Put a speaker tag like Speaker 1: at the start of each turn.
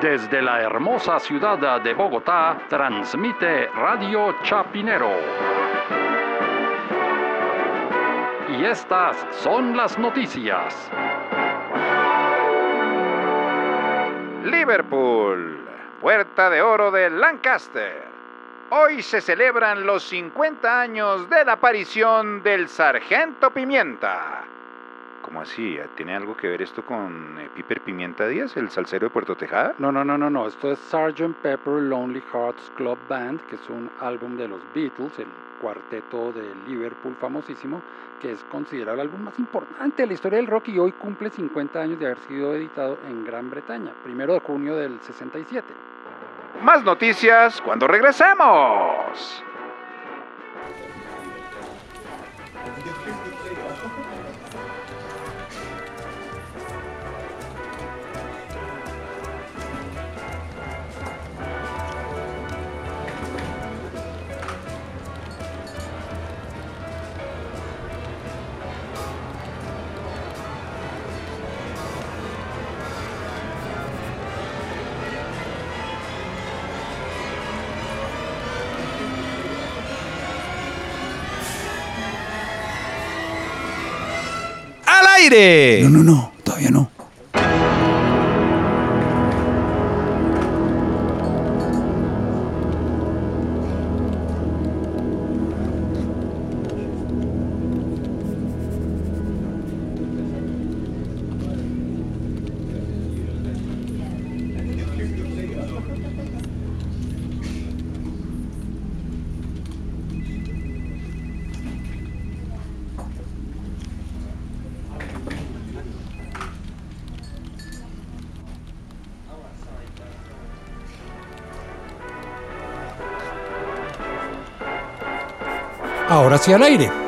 Speaker 1: Desde la hermosa ciudad de Bogotá, transmite Radio Chapinero. Y estas son las noticias.
Speaker 2: Liverpool, Puerta de Oro de Lancaster. Hoy se celebran los 50 años de la aparición del Sargento Pimienta. ¿Cómo así? ¿Tiene algo que ver esto con eh, Piper Pimienta Díaz, el salsero de Puerto Tejada?
Speaker 3: No, no, no, no, no. Esto es Sgt. Pepper Lonely Hearts Club Band, que es un álbum de los Beatles, el cuarteto de Liverpool famosísimo, que es considerado el álbum más importante de la historia del rock y hoy cumple 50 años de haber sido editado en Gran Bretaña, primero de junio del 67.
Speaker 2: Más noticias cuando regresemos. 이게 필수 있어요.
Speaker 4: No, no, no, todavía no. Ahora sí al aire.